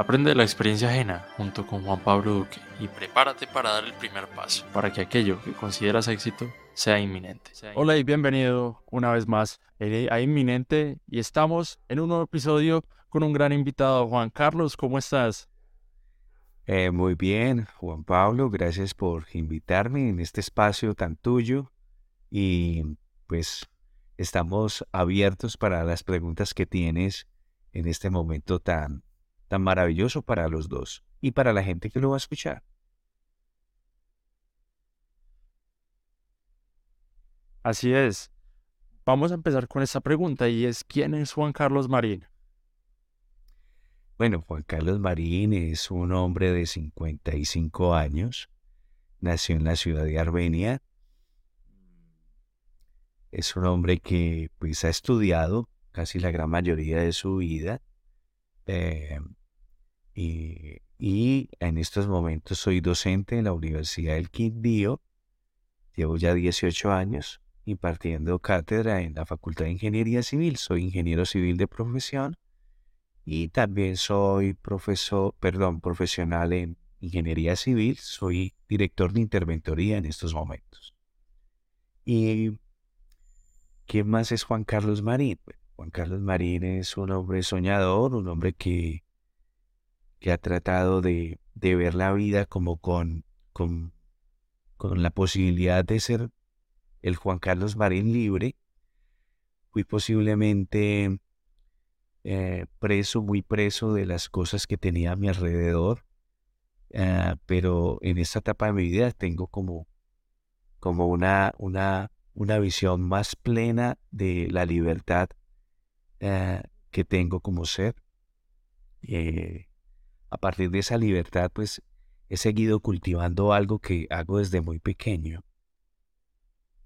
Aprende de la experiencia ajena junto con Juan Pablo Duque y prepárate para dar el primer paso para que aquello que consideras éxito sea inminente. Hola y bienvenido una vez más a Inminente y estamos en un nuevo episodio con un gran invitado, Juan Carlos, ¿cómo estás? Eh, muy bien, Juan Pablo, gracias por invitarme en este espacio tan tuyo y pues estamos abiertos para las preguntas que tienes en este momento tan tan maravilloso para los dos y para la gente que lo va a escuchar. Así es. Vamos a empezar con esta pregunta y es ¿quién es Juan Carlos Marín? Bueno, Juan Carlos Marín es un hombre de 55 años. Nació en la ciudad de Armenia. Es un hombre que pues ha estudiado casi la gran mayoría de su vida. Eh, y, en estos momentos soy docente en la Universidad del Quindío. Llevo ya 18 años impartiendo cátedra en la Facultad de Ingeniería Civil. Soy ingeniero civil de profesión y también soy profesor, perdón, profesional en ingeniería civil. Soy director de interventoría en estos momentos. ¿Y quién más es Juan Carlos Marín? Juan Carlos Marín es un hombre soñador, un hombre que que ha tratado de, ver la vida como con, con, la posibilidad de ser el Juan Carlos Marín libre. Fui posiblemente eh, preso, muy preso de las cosas que tenía a mi alrededor, eh, pero en esta etapa de mi vida tengo como, como una, una, una visión más plena de la libertad eh, que tengo como ser a partir de esa libertad, pues he seguido cultivando algo que hago desde muy pequeño,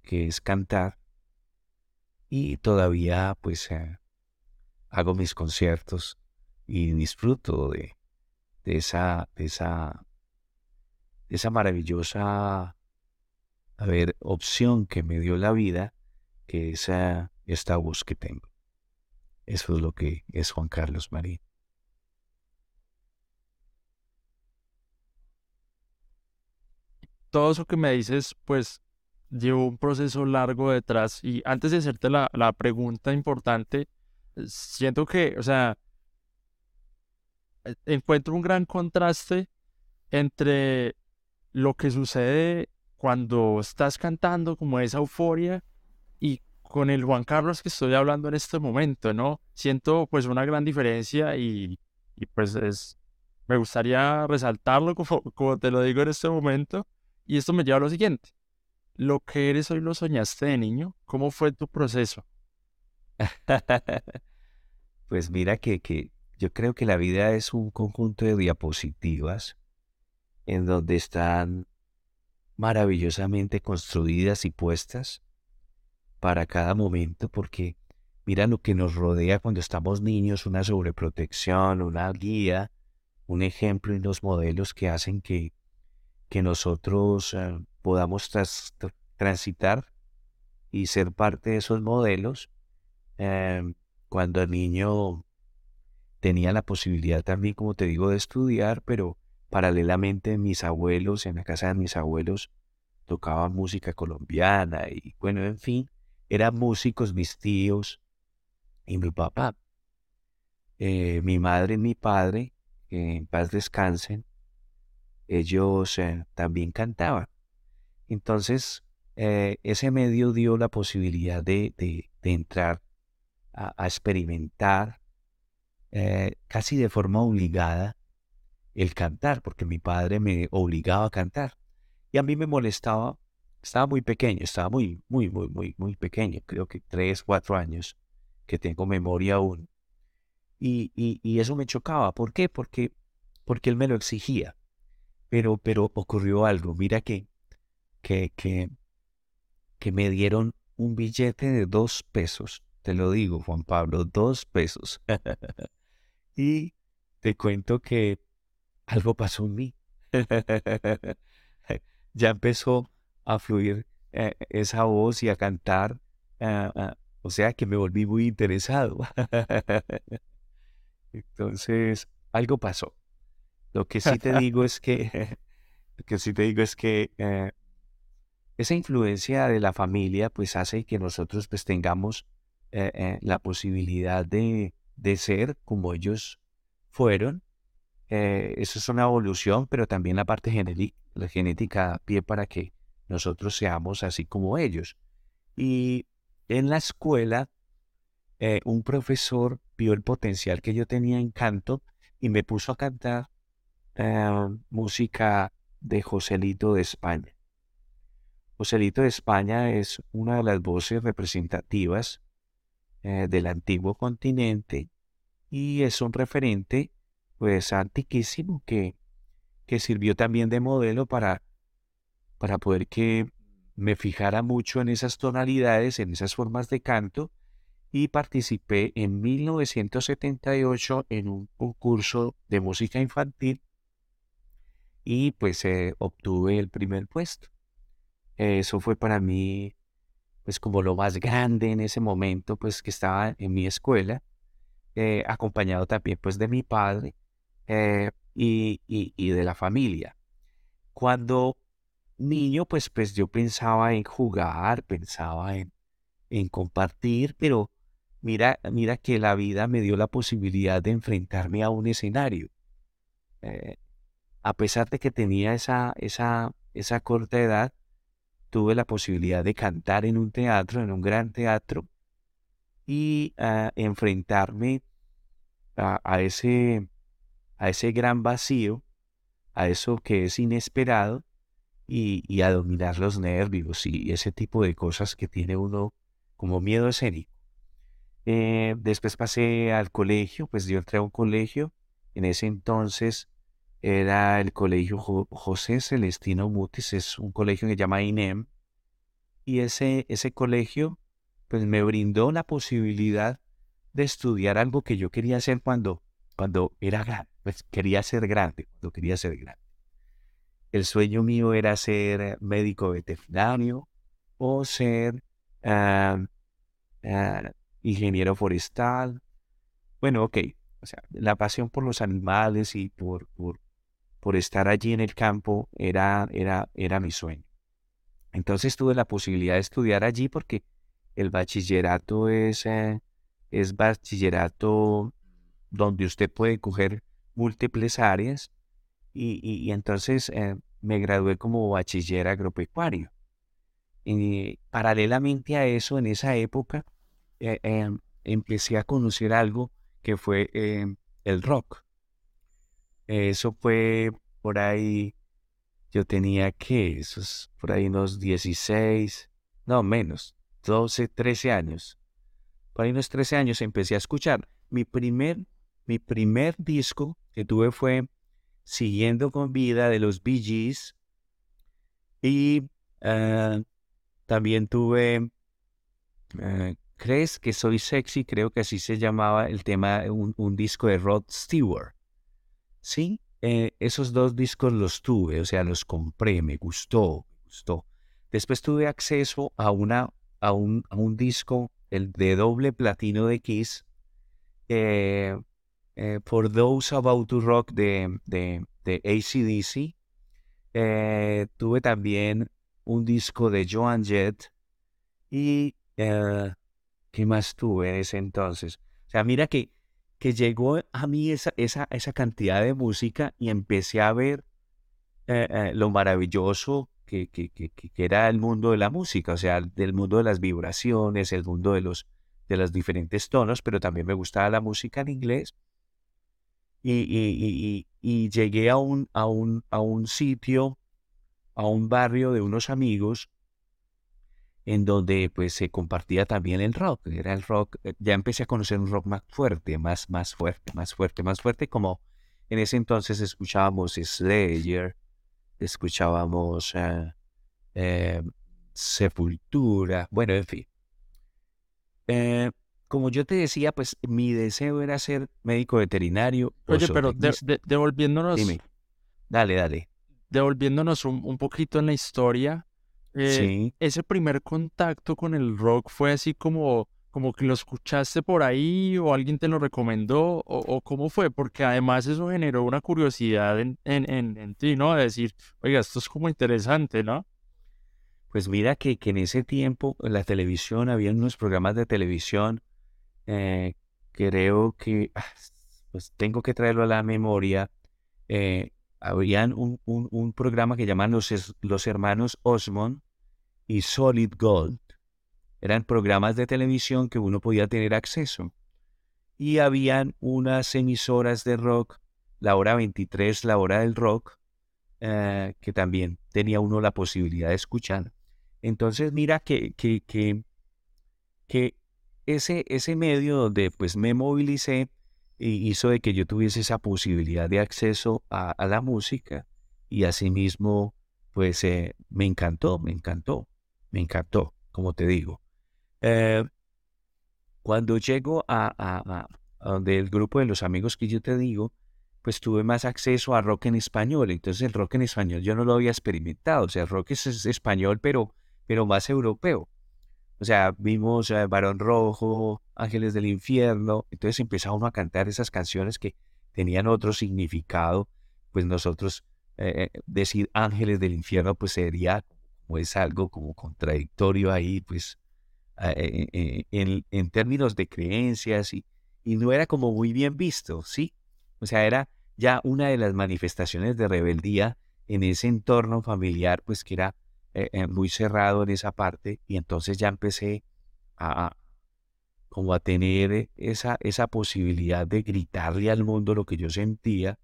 que es cantar. Y todavía, pues, eh, hago mis conciertos y disfruto de, esa, esa, maravillosa, opción que me dio la vida, que es esta voz que tengo. Eso es lo que es Juan Carlos Marín. Todo eso que me dices, pues llevo un proceso largo detrás. Y antes de hacerte la, pregunta importante, siento que, o sea, encuentro un gran contraste entre lo que sucede cuando estás cantando, como esa euforia, y con el Juan Carlos que estoy hablando en este momento, ¿no? Siento pues una gran diferencia y, pues es, me gustaría resaltarlo como te lo digo en este momento, y esto me lleva a lo siguiente. Lo que eres hoy lo soñaste de niño. ¿Cómo fue tu proceso? pues mira que, que yo creo que la vida es un conjunto de diapositivas en donde están maravillosamente construidas y puestas para cada momento, porque mira lo que nos rodea cuando estamos niños, una sobreprotección, una guía, un ejemplo y los modelos que hacen que que nosotros eh, podamos transitar y ser parte de esos modelos. Em, cuando el niño tenía la posibilidad también, como te digo, de estudiar, pero paralelamente mis abuelos, en la casa de mis abuelos, tocaban música colombiana y bueno, en fin, eran músicos mis tíos y mi papá. Eh, mi madre y mi padre, en paz descansen, ellos eh, también cantaban. Entonces, eh, ese medio dio la posibilidad de, entrar a, experimentar eh, casi de forma obligada el cantar, porque mi padre me obligaba a cantar. Y a mí me molestaba, estaba muy pequeño, estaba muy, muy, muy, muy, muy pequeño, creo que tres, cuatro años, que tengo memoria aún. Y, y eso me chocaba. ¿Por qué? Porque, porque él me lo exigía. Pero, pero ocurrió algo. Mira que, que, que, que me dieron un billete de dos pesos. Te lo digo, Juan Pablo, dos pesos. y te cuento que algo pasó en mí. ya empezó a fluir eh, esa voz y a cantar. Ah, ah, o sea que me volví muy interesado. Entonces, algo pasó. Lo que sí te digo es que, lo que sí te digo es que eh, esa influencia de la familia pues hace que nosotros pues tengamos eh, eh, la posibilidad de, de, ser como ellos fueron. eso es una evolución, pero también la parte genética, la genética da pie para que nosotros seamos así como ellos. Y en la escuela, un profesor vio el potencial que yo tenía en canto y me puso a cantar música de Joselito de España. Joselito de España es una de las voces representativas eh, del antiguo continente y es un referente pues antiquísimo que, que sirvió también de modelo para, para poder que me fijara mucho en esas tonalidades, en esas formas de canto y participé en 1978 en un concurso de música infantil y pues eh, obtuve el primer puesto. Eso fue para mí pues como lo más grande en ese momento pues que estaba en mi escuela, eh, acompañado también pues de mi padre eh, y, y, de la familia. Cuando niño pues pues yo pensaba en jugar, pensaba en, en compartir, pero mira, mira que la vida me dio la posibilidad de enfrentarme a un escenario a pesar de que tenía esa, esa, esa corta edad, tuve la posibilidad de cantar en un teatro, en un gran teatro, y a enfrentarme a, ese, a ese gran vacío, a eso que es inesperado, y, a dominar los nervios y ese tipo de cosas que tiene uno como miedo escénico. Eh, después pasé al colegio, pues yo entré a un colegio, en ese entonces era el colegio José Celestino Mutis, es un colegio que se llama INEM, y ese, ese colegio pues me brindó la posibilidad de estudiar algo que yo quería hacer cuando, cuando era grande, pues quería ser grande, cuando quería ser grande. El sueño mío era ser médico veterinario o ser ah, ah, ingeniero forestal. Bueno, ok, o sea, la pasión por los animales y por, por, por estar allí en el campo era, era, era mi sueño. Entonces tuve la posibilidad de estudiar allí porque el bachillerato es, eh, es bachillerato donde usted puede coger múltiples áreas y, entonces eh, me gradué como bachiller agropecuario. Y paralelamente a eso, en esa época, eh, empecé a conocer algo que fue el rock. Eso fue por ahí, yo tenía que, esos por ahí unos 16, no menos, 12, 13 años. Por ahí unos 13 años empecé a escuchar. Mi primer, mi primer disco que tuve fue Siguiendo con Vida de los Bee Gees. Y ah, también tuve ah, ¿Crees que soy sexy? Creo que así se llamaba el tema, un, un disco de Rod Stewart. Sí, eh, esos dos discos los tuve, o sea, los compré, me gustó, me gustó. Después tuve acceso a, una, a, un, a un disco, el de doble platino de Kiss, eh, eh, For Those About to Rock de, de, de ACDC. tuve también un disco de Joan Jett y ¿qué más tuve en ese entonces? O sea, mira que que llegó a mí esa, esa, esa cantidad de música y empecé a ver eh, eh, lo maravilloso que, que, que, era el mundo de la música, o sea, del mundo de las vibraciones, el mundo de los, de los diferentes tonos, pero también me gustaba la música en inglés. Y, y, y, llegué a un, a, un, a un sitio, a un barrio de unos amigos en donde pues se compartía también el rock. Era el rock, eh, ya empecé a conocer un rock más fuerte, más, más fuerte, más fuerte, más fuerte, como en ese entonces escuchábamos Slayer, escuchábamos eh, eh, Sepultura, bueno, en fin. como yo te decía, pues mi deseo era ser médico veterinario. Oye, pero devolviéndonos... Dime. Dale, dale. Devolviéndonos un poquito en la historia, eh, ese primer contacto con el rock fue así como, como que lo escuchaste por ahí o alguien te lo recomendó o, cómo fue, porque además eso generó una curiosidad en, en, en, ti, ¿no? De decir, oiga, esto es como interesante, ¿no? Pues mira que, que en ese tiempo en la televisión, había unos programas de televisión, eh, creo que, ah, pues tengo que traerlo a la memoria, eh, habían un, un, programa que llaman los, los hermanos Osmond y Solid Gold eran programas de televisión que uno podía tener acceso. Y habían unas emisoras de rock, la hora 23, la hora del rock, eh, que también tenía uno la posibilidad de escuchar. Entonces mira que, que, que, que ese, ese medio donde pues me movilicé hizo de que yo tuviese esa posibilidad de acceso a, la música y asimismo pues eh, me encantó, me encantó, me encantó, como te digo. Eh, cuando llego a, donde el grupo de los amigos que yo te digo, pues tuve más acceso a rock en español. Entonces el rock en español yo no lo había experimentado. O sea, el rock es, español, pero, pero más europeo. O sea, vimos eh, Barón Rojo, Ángeles del Infierno. Entonces empezamos a cantar esas canciones que tenían otro significado. Pues nosotros eh, decir Ángeles del Infierno, pues sería como es algo como contradictorio ahí, pues eh, eh, eh, en, términos de creencias y, y no era como muy bien visto, ¿sí? O sea, era ya una de las manifestaciones de rebeldía en ese entorno familiar, pues que era muy cerrado en esa parte y entonces ya empecé a, como a tener esa, esa posibilidad de gritarle al mundo lo que yo sentía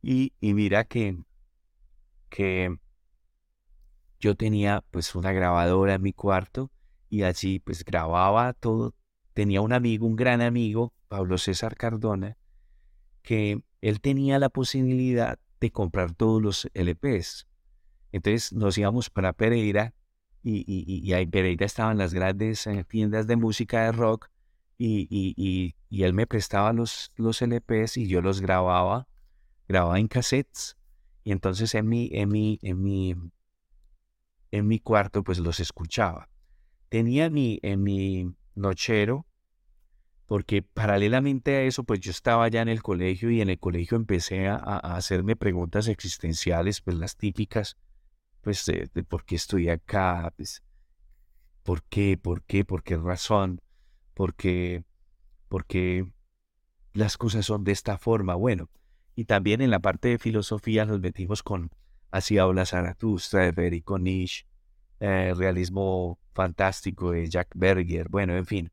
y, y mira que, que yo tenía pues una grabadora en mi cuarto y allí pues grababa todo. Tenía un amigo, un gran amigo, Pablo César Cardona, que él tenía la posibilidad de comprar todos los LPs. Entonces nos íbamos para Pereira y, y, y, en Pereira estaban las grandes eh, tiendas de música de rock y, y, él me prestaba los, los LPs y yo los grababa, grababa en cassettes. Y entonces en mi, en mi, en mi, en mi cuarto pues los escuchaba. Tenía mi, en mi nochero, porque paralelamente a eso, pues yo estaba ya en el colegio y en el colegio empecé a, hacerme preguntas existenciales, pues las típicas, pues de, por qué estoy acá, pues, por qué, por qué, por qué razón, por qué, porque las cosas son de esta forma. Bueno, y también en la parte de filosofía nos metimos con Así habla Zaratustra de Federico Nietzsche, eh, realismo fantástico de Jack Berger, bueno, en fin.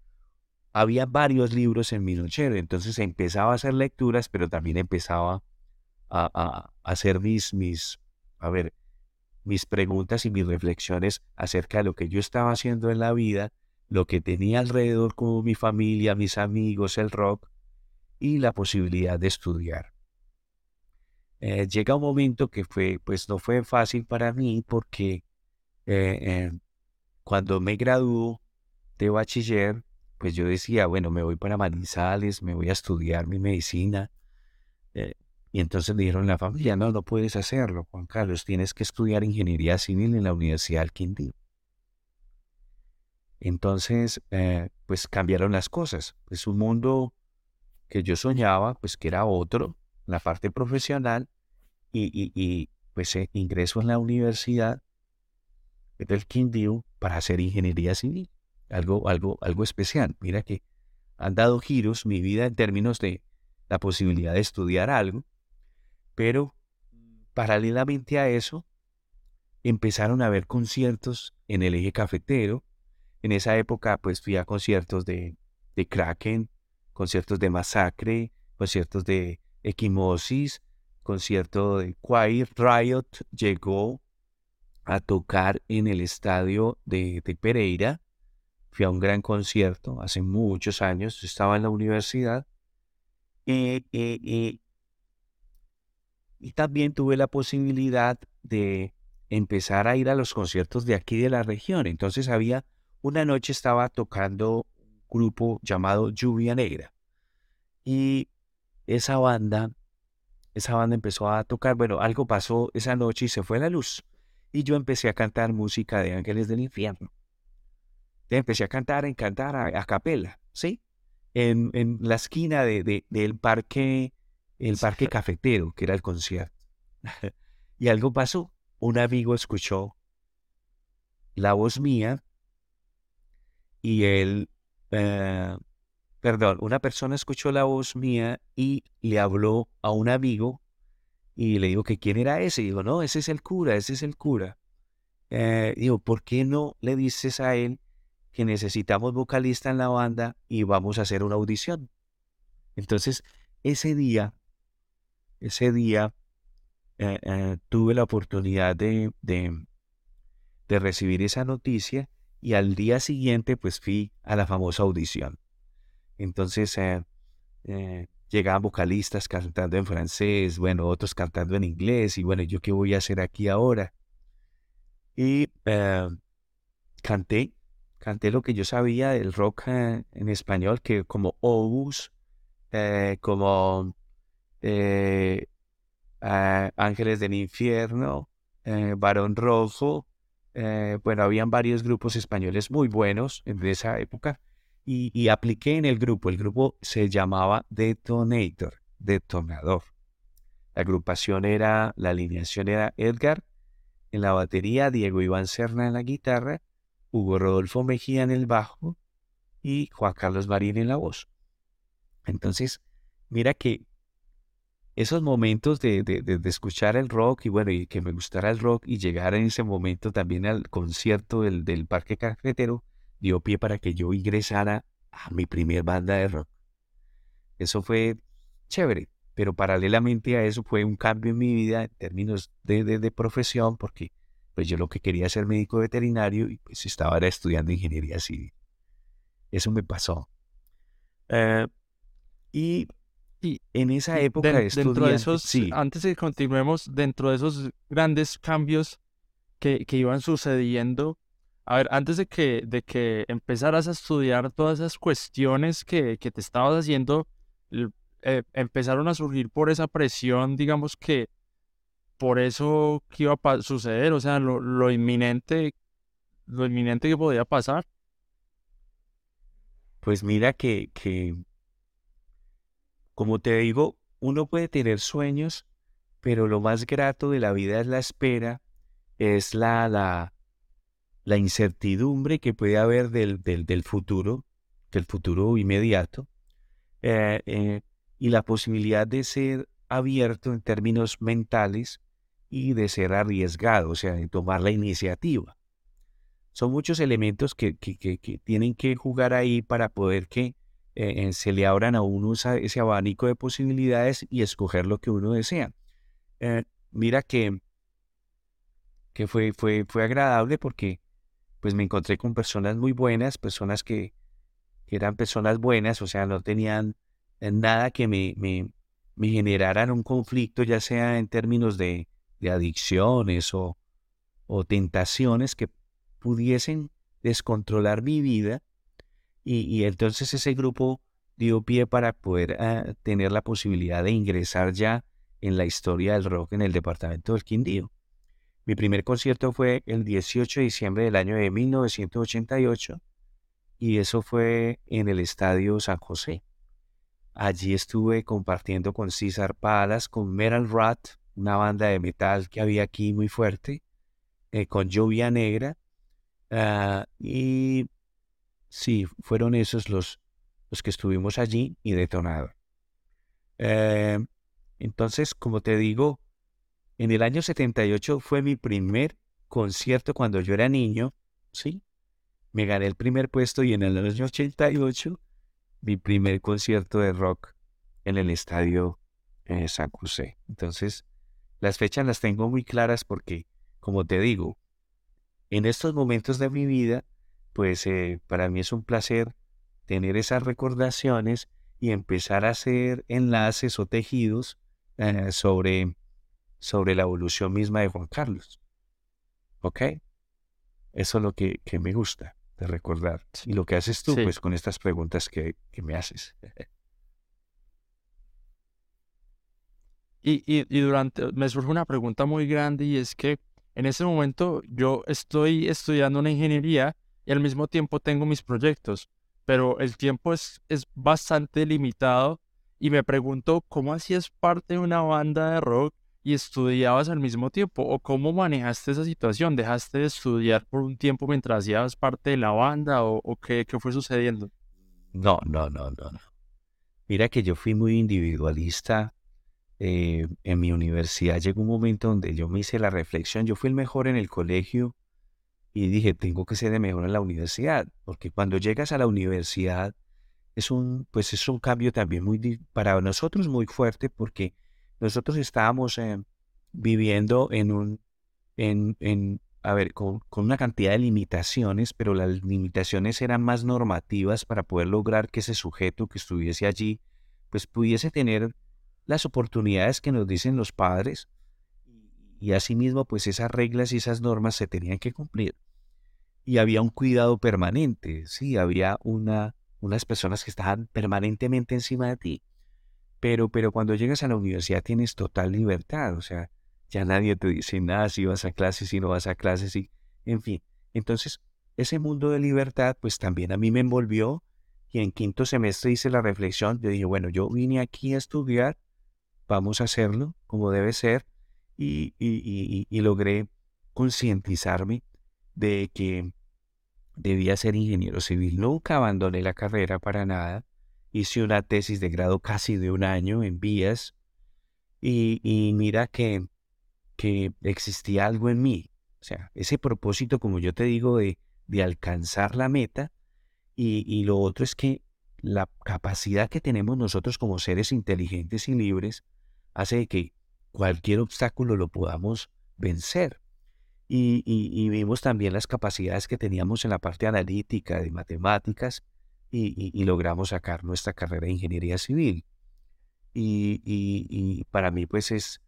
Había varios libros en mi nochero, entonces empezaba a hacer lecturas, pero también empezaba a, hacer mis, mis, a ver, mis preguntas y mis reflexiones acerca de lo que yo estaba haciendo en la vida, lo que tenía alrededor como mi familia, mis amigos, el rock y la posibilidad de estudiar. Eh, llega un momento que fue, pues no fue fácil para mí porque eh, cuando me graduó de bachiller, pues yo decía, bueno, me voy para Manizales, me voy a estudiar mi medicina. Eh, y entonces dijeron la familia, no, no puedes hacerlo, Juan Carlos, tienes que estudiar ingeniería civil en la Universidad del Quindío. Entonces, eh, pues cambiaron las cosas. Es un mundo que yo soñaba, pues que era otro, la parte profesional, y, y, pues ingreso en la universidad del Quindío para hacer ingeniería civil. Algo, algo, algo especial. Mira que han dado giros mi vida en términos de la posibilidad de estudiar algo, pero paralelamente a eso empezaron a haber conciertos en el eje cafetero. En esa época pues fui a conciertos de, de Kraken, conciertos de Masacre, conciertos de Equimosis, concierto de Quiet Riot llegó a tocar en el estadio de, Pereira. Fui a un gran concierto hace muchos años, estaba en la universidad. Eh, eh, y también tuve la posibilidad de empezar a ir a los conciertos de aquí de la región. Entonces había, una noche estaba tocando un grupo llamado Lluvia Negra. Y esa banda, esa banda empezó a tocar, bueno, algo pasó esa noche y se fue la luz y yo empecé a cantar música de Ángeles del Infierno. empecé a cantar, a cantar a, capela, ¿sí? En, en la esquina de, de- del parque, el parque cafetero, que era el concierto. y algo pasó. Un amigo escuchó la voz mía y él, eh, perdón, una persona escuchó la voz mía y le habló a un amigo y le dijo que quién era ese. Y digo, no, ese es el cura, ese es el cura. Eh, digo, ¿por qué no le dices a él que necesitamos vocalista en la banda y vamos a hacer una audición? Entonces, ese día, ese día, eh, eh, tuve la oportunidad de, de, recibir esa noticia y al día siguiente, pues fui a la famosa audición. Entonces, eh, llegaban vocalistas cantando en francés, bueno, otros cantando en inglés, y bueno, ¿yo qué voy a hacer aquí ahora? Y canté, canté lo que yo sabía del rock en español, que como Obus, como eh, Ángeles del Infierno, eh, Barón Rojo, eh, bueno, habían varios grupos españoles muy buenos en esa época y, y apliqué en el grupo. El grupo se llamaba Detonator, Detonador. La agrupación era, la alineación era Edgar en la batería, Diego Iván Serna en la guitarra, Hugo Rodolfo Mejía en el bajo y Juan Carlos Marín en la voz. Entonces, mira que esos momentos de, de- de- escuchar el rock y bueno, y que me gustara el rock y llegar en ese momento también al concierto del, del Parque Cafetero, dio pie para que yo ingresara a mi primer banda de rock. Eso fue chévere, pero paralelamente a eso fue un cambio en mi vida en términos de, de- profesión, porque pues yo lo que quería ser médico veterinario y pues estaba estudiando ingeniería civil. Eso me pasó. Eh, y Y en esa época de dentro de esos, sí, antes de que continuemos, dentro de esos grandes cambios que, que iban sucediendo, a ver, antes de que, de que empezaras a estudiar todas esas cuestiones que, que te estabas haciendo, eh, empezaron a surgir por esa presión, digamos que por eso que iba a suceder, o sea, lo, lo inminente, lo inminente que podía pasar. pues mira que, que, como te digo, uno puede tener sueños, pero lo más grato de la vida es la espera, es la, la, la incertidumbre que puede haber del, del, futuro, del futuro inmediato, eh, eh, y la posibilidad de ser abierto en términos mentales y de ser arriesgado, o sea, de tomar la iniciativa. Son muchos elementos que, que, que- que tienen que jugar ahí para poder que eh, eh, se le abran a uno ese abanico de posibilidades y escoger lo que uno desea. Eh, mira que, que fue, fue, fue agradable porque pues me encontré con personas muy buenas, personas que, que eran personas buenas, o sea, no tenían nada que me, me, me generaran un conflicto, ya sea en términos de, de adicciones o, o tentaciones que pudiesen descontrolar mi vida. Y, entonces ese grupo dio pie para poder ah, tener la posibilidad de ingresar ya en la historia del rock en el departamento del Quindío. Mi primer concierto fue el 18 de diciembre del año de 1988 y eso fue en el Estadio San José. Allí estuve compartiendo con César Palas, con Metal Rat, una banda de metal que había aquí muy fuerte, eh, con Lluvia Negra, ah, y sí, fueron esos los, los que estuvimos allí y detonado. Eh, entonces, como te digo, en el año 78 fue mi primer concierto cuando yo era niño, ¿sí? Me gané el primer puesto y en el año 88 mi primer concierto de rock en el estadio eh, San José. Entonces, las fechas las tengo muy claras porque, como te digo, en estos momentos de mi vida, pues eh, para mí es un placer tener esas recordaciones y empezar a hacer enlaces o tejidos eh, sobre, sobre la evolución misma de Juan Carlos. ¿Ok? Eso es lo que, que me gusta de recordar. Y lo que haces tú, Sí. pues con estas preguntas que, que me haces. Y, y, y durante, me surge una pregunta muy grande y es que en ese momento yo estoy estudiando una ingeniería y al mismo tiempo tengo mis proyectos, pero el tiempo es, es bastante limitado y me pregunto cómo hacías parte de una banda de rock y estudiabas al mismo tiempo o cómo manejaste esa situación, dejaste de estudiar por un tiempo mientras hacías parte de la banda o, qué, qué fue sucediendo. No, no, no, no, no. Mira que yo fui muy individualista eh, en mi universidad. Llegó un momento donde yo me hice la reflexión. Yo fui el mejor en el colegio y dije, tengo que ser el mejor en la universidad, porque cuando llegas a la universidad es un, pues es un cambio también muy, para nosotros muy fuerte, porque nosotros estábamos eh, viviendo en un, en, en a ver, con, con, una cantidad de limitaciones, pero las limitaciones eran más normativas para poder lograr que ese sujeto que estuviese allí, pues pudiese tener las oportunidades que nos dicen los padres y asimismo pues esas reglas y esas normas se tenían que cumplir y había un cuidado permanente, sí, había una, unas personas que estaban permanentemente encima de ti. Pero, pero cuando llegas a la universidad tienes total libertad, o sea, ya nadie te dice nada si vas a clases, si no vas a clases, y, en fin. Entonces, ese mundo de libertad, pues también a mí me envolvió y en quinto semestre hice la reflexión, yo dije, bueno, yo vine aquí a estudiar, vamos a hacerlo como debe ser, y, y, y logré concientizarme de que debía ser ingeniero civil. Nunca abandoné la carrera para nada. Hice una tesis de grado casi de un año en vías y, mira que, que existía algo en mí. O sea, ese propósito, como yo te digo, de, de alcanzar la meta y, y lo otro es que la capacidad que tenemos nosotros como seres inteligentes y libres hace que cualquier obstáculo lo podamos vencer. Y, vimos también las capacidades que teníamos en la parte analítica de matemáticas y, logramos sacar nuestra carrera de ingeniería civil. Y, para mí pues es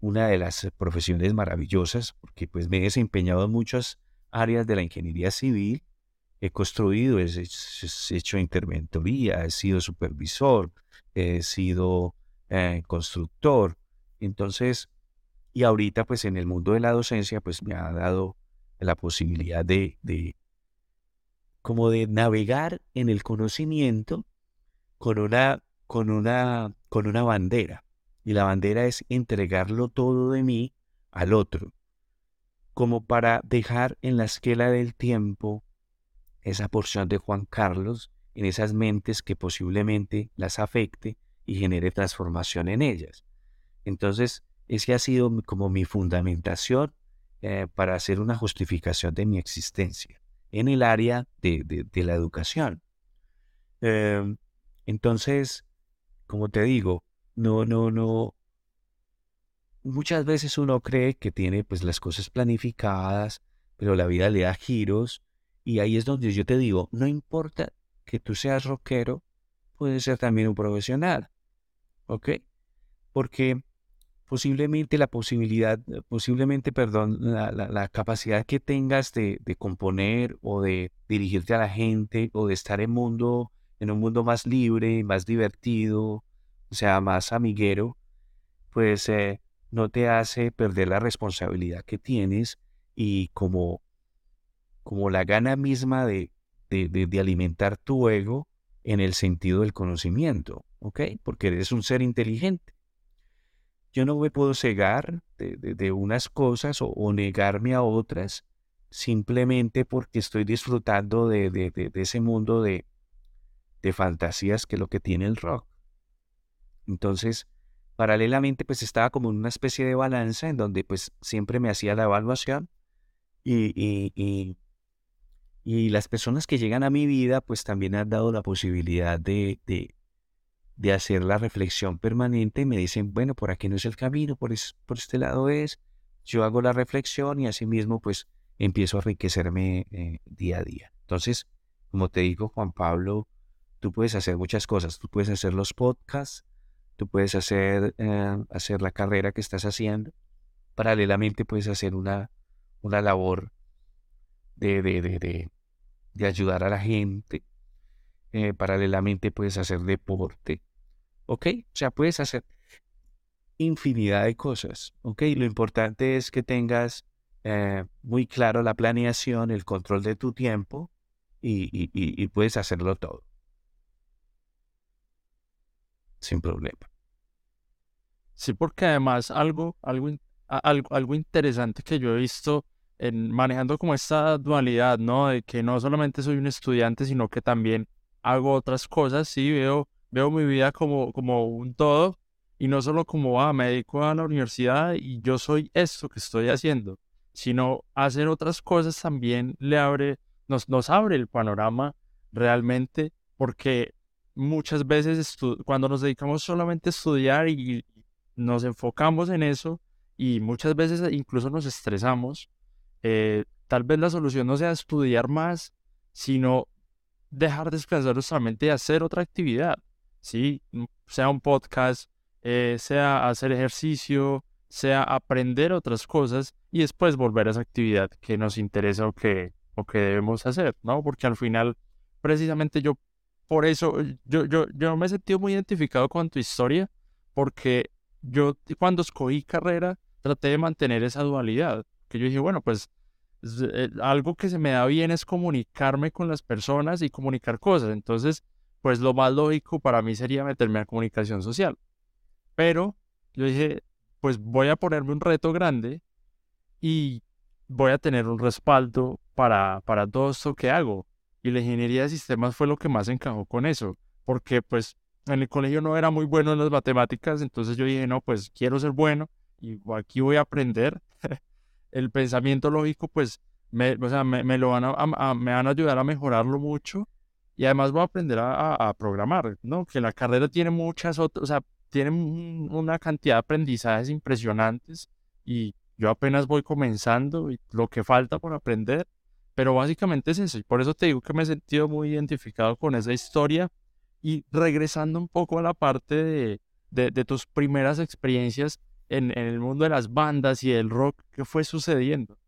una de las profesiones maravillosas porque pues me he desempeñado en muchas áreas de la ingeniería civil. He construido, he hecho interventoría, he sido supervisor, he sido eh, constructor. Entonces, y ahorita, pues en el mundo de la docencia, pues me ha dado la posibilidad de, como de navegar en el conocimiento con una, con una, con una bandera. Y la bandera es entregarlo todo de mí al otro, como para dejar en la esquela del tiempo esa porción de Juan Carlos en esas mentes que posiblemente las afecte y genere transformación en ellas. Entonces, ese ha sido como mi fundamentación eh, para hacer una justificación de mi existencia en el área de, la educación. Em, entonces, como te digo, no, no, no. Muchas veces uno cree que tiene pues las cosas planificadas, pero la vida le da giros y ahí es donde yo te digo, no importa que tú seas rockero, puedes ser también un profesional, ¿ok? Porque posiblemente la posibilidad, eh, posiblemente, perdón, la, capacidad que tengas de, componer o de dirigirte a la gente o de estar en, mundo, en un mundo más libre, más divertido, o sea, más amiguero, pues eh, no te hace perder la responsabilidad que tienes y como, como la gana misma de, de, de alimentar tu ego en el sentido del conocimiento, ¿ok? Porque eres un ser inteligente. Yo no me puedo cegar de, unas cosas o, negarme a otras simplemente porque estoy disfrutando de, ese mundo de, fantasías que es lo que tiene el rock. Entonces, paralelamente, pues estaba como en una especie de balanza en donde pues siempre me hacía la evaluación y, y, y las personas que llegan a mi vida pues también han dado la posibilidad de, de hacer la reflexión permanente me dicen, bueno, por aquí no es el camino, por, por este lado es. Yo hago la reflexión y asimismo pues empiezo a enriquecerme eh, día a día. Entonces, como te digo, Juan Pablo, tú puedes hacer muchas cosas. Tú puedes hacer los podcasts, tú puedes hacer, eh, hacer la carrera que estás haciendo. Paralelamente puedes hacer una, una labor de, de, de, de, ayudar a la gente. Eh, paralelamente puedes hacer deporte. ¿Ok? O sea, puedes hacer infinidad de cosas. ¿Ok? Lo importante es que tengas eh, muy claro la planeación, el control de tu tiempo y, puedes hacerlo todo. Sin problema. Sí, porque además algo, algo, algo, algo interesante que yo he visto en manejando como esta dualidad, ¿no? De que no solamente soy un estudiante, sino que también hago otras cosas, sí, veo, veo mi vida como, como un todo y no solo como, ah, me dedico a la universidad y yo soy esto que estoy haciendo, sino hacer otras cosas también le abre, nos, nos abre el panorama realmente, porque muchas veces cuando nos dedicamos solamente a estudiar y nos enfocamos en eso y muchas veces incluso nos estresamos, eh, tal vez la solución no sea estudiar más, sino dejar descansar nuestra mente y hacer otra actividad, ¿sí? Mm, sea un podcast, eh, sea hacer ejercicio, sea aprender otras cosas y después volver a esa actividad que nos interesa o que, o que debemos hacer, ¿no? Porque al final, precisamente yo, por eso, yo, yo, yo me he sentido muy identificado con tu historia, porque yo cuando escogí carrera traté de mantener esa dualidad, que yo dije, bueno, pues eh, algo que se me da bien es comunicarme con las personas y comunicar cosas. Entonces, pues lo más lógico para mí sería meterme a comunicación social. Pero yo dije, pues voy a ponerme un reto grande y voy a tener un respaldo para, para todo esto que hago. Y la ingeniería de sistemas fue lo que más encajó con eso, porque pues en el colegio no era muy bueno en las matemáticas, entonces yo dije, no, pues quiero ser bueno y aquí voy a aprender el pensamiento lógico, pues, me, o sea, me, lo van a, me van a ayudar a mejorarlo mucho y además voy a aprender a, programar, ¿no? Que la carrera tiene muchas otras, o sea, tiene una cantidad de aprendizajes impresionantes y yo apenas voy comenzando y lo que falta por aprender, pero básicamente es eso y por eso te digo que me he sentido muy identificado con esa historia y regresando un poco a la parte de, de, de tus primeras experiencias en, el mundo de las bandas y el rock, ¿qué fue sucediendo?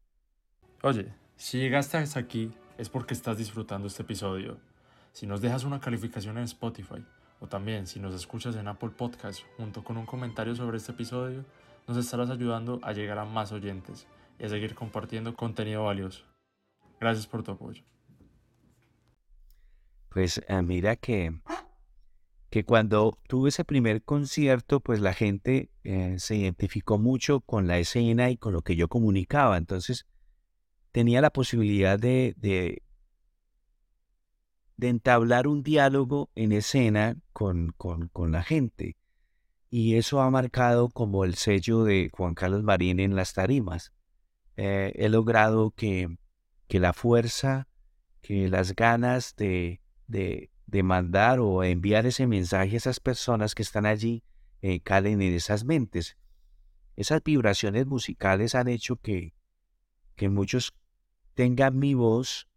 Oye, si llegaste hasta aquí es porque estás disfrutando este episodio. Si nos dejas una calificación en Spotify o también si nos escuchas en Apple Podcast junto con un comentario sobre este episodio, nos estarás ayudando a llegar a más oyentes y a seguir compartiendo contenido valioso. Gracias por tu apoyo. Pues eh, mira que que cuando tuve ese primer concierto, pues la gente eh, se identificó mucho con la escena y con lo que yo comunicaba. Entonces tenía la posibilidad de, entablar un diálogo en escena con, con, con, la gente. Y eso ha marcado como el sello de Juan Carlos Marín en las tarimas. Eh, he logrado que, que la fuerza, que las ganas de, de de mandar o enviar ese mensaje a esas personas que están allí eh, calen en esas mentes. Esas vibraciones musicales han hecho que, que muchos tengan mi voz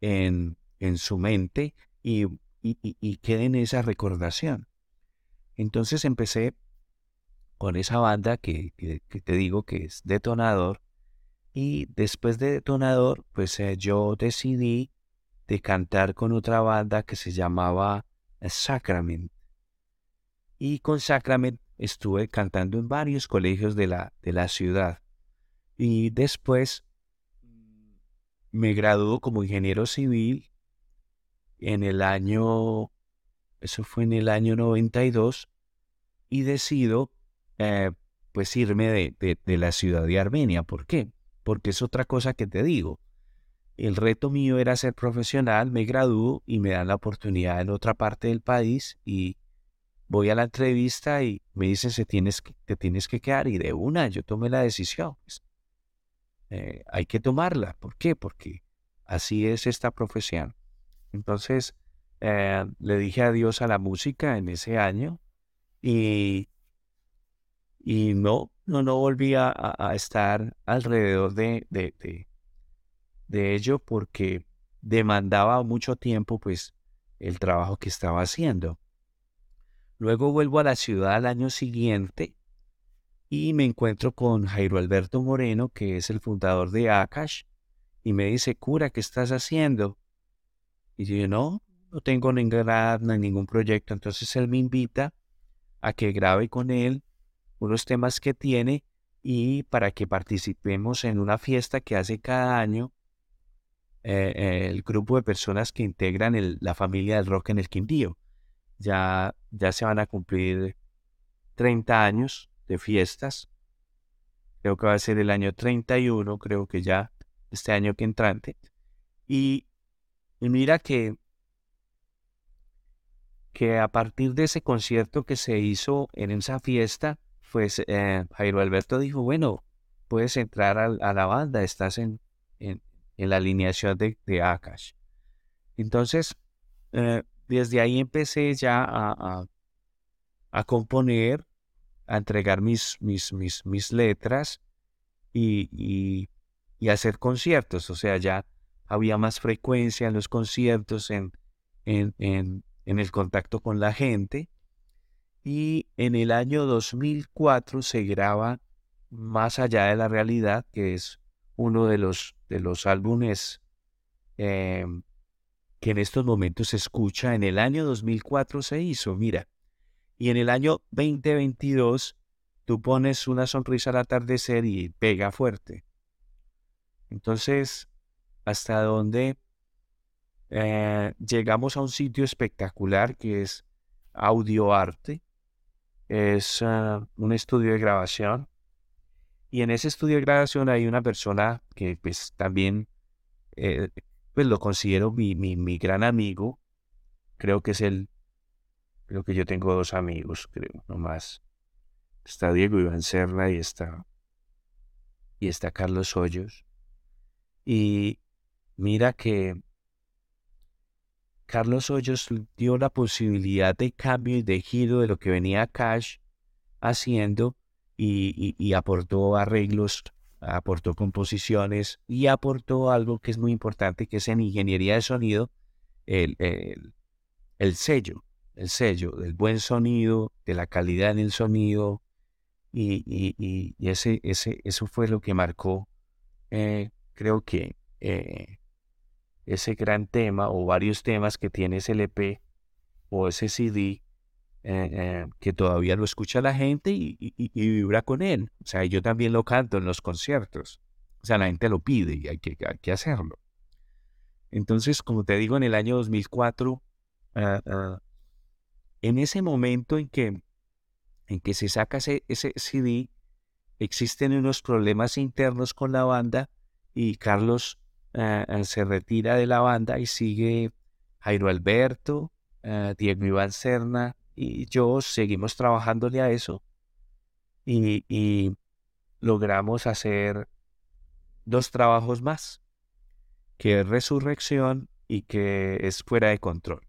en, en su mente y, y, queden esa recordación. Entonces empecé con esa banda que, que, te digo que es Detonador y después de Detonador pues eh, yo decidí de cantar con otra banda que se llamaba Sacrament. Y con Sacrament estuve cantando en varios colegios de la, de la ciudad. Y después me graduó como ingeniero civil en el año, eso fue en el año 92, y decido eh, pues irme de, de la ciudad de Armenia. ¿Por qué? Porque es otra cosa que te digo. El reto mío era ser profesional, me gradúo y me dan la oportunidad en otra parte del país y voy a la entrevista y me dicen tienes que, te tienes que quedar y de una yo tomé la decisión. Pues, eh, hay que tomarla. ¿Por qué? Porque así es esta profesión. Entonces eh, le dije adiós a la música en ese año y, y no, no, no volví a, estar alrededor de, de ello porque demandaba mucho tiempo pues el trabajo que estaba haciendo. Luego vuelvo a la ciudad al año siguiente y me encuentro con Jairo Alberto Moreno, que es el fundador de Akash, y me dice, cura, ¿qué estás haciendo? Y yo, no, no tengo ninguna, ningún proyecto. Entonces él me invita a que grabe con él unos temas que tiene y para que participemos en una fiesta que hace cada año eh, el grupo de personas que integran la familia del rock en el Quindío. Ya, ya se van a cumplir 30 años de fiestas. Creo que va a ser el año 31, creo que ya este año que entrante. Y, y mira que, que a partir de ese concierto que se hizo en esa fiesta, pues eh, Jairo Alberto dijo, bueno, puedes entrar a, la banda, estás en, en, la alineación de, de Akash. Entonces, eh, desde ahí empecé ya a, a, componer, a entregar mis, mis, mis, mis letras y, y, y, hacer conciertos. O sea, ya había más frecuencia en los conciertos, en, en, en, en el contacto con la gente. Y en el año 2004 se graba Más allá de la realidad, que es uno de los, de los álbumes em, que en estos momentos se escucha. En el año 2004 se hizo, mira. Y en el año 2022 tú pones una sonrisa al atardecer y pega fuerte. Entonces, hasta donde eh, llegamos a un sitio espectacular que es Audio Arte. Es ah, un estudio de grabación. Y en ese estudio de grabación hay una persona que pues también eh, pues lo considero mi, mi, gran amigo. Creo que es el, creo que yo tengo dos amigos, creo, nomás. Está Diego Iván Serna y está, y está Carlos Hoyos. Y mira que Carlos Hoyos dio la posibilidad de cambio y de giro de lo que venía Cash haciendo y, aportó arreglos aportó composiciones y aportó algo que es muy importante, que es en ingeniería de sonido, el, el, sello, el sello del buen sonido, de la calidad en el sonido, y, y, y ese, ese, eso fue lo que marcó, eh, creo que, eh, ese gran tema o varios temas que tiene ese LP o ese CD eh, eh, que todavía lo escucha la gente y, vibra con él. O sea, yo también lo canto en los conciertos. O sea, la gente lo pide y hay que, hacerlo. Entonces, como te digo, en el año 2004, ah, ah, en ese momento en que, en que se saca ese, ese CD, existen unos problemas internos con la banda y Carlos ah, se retira de la banda y sigue Jairo Alberto, Diego Iván Serna, y yo seguimos trabajándole a eso y, logramos hacer dos trabajos más, que es resurrección y que es fuera de control.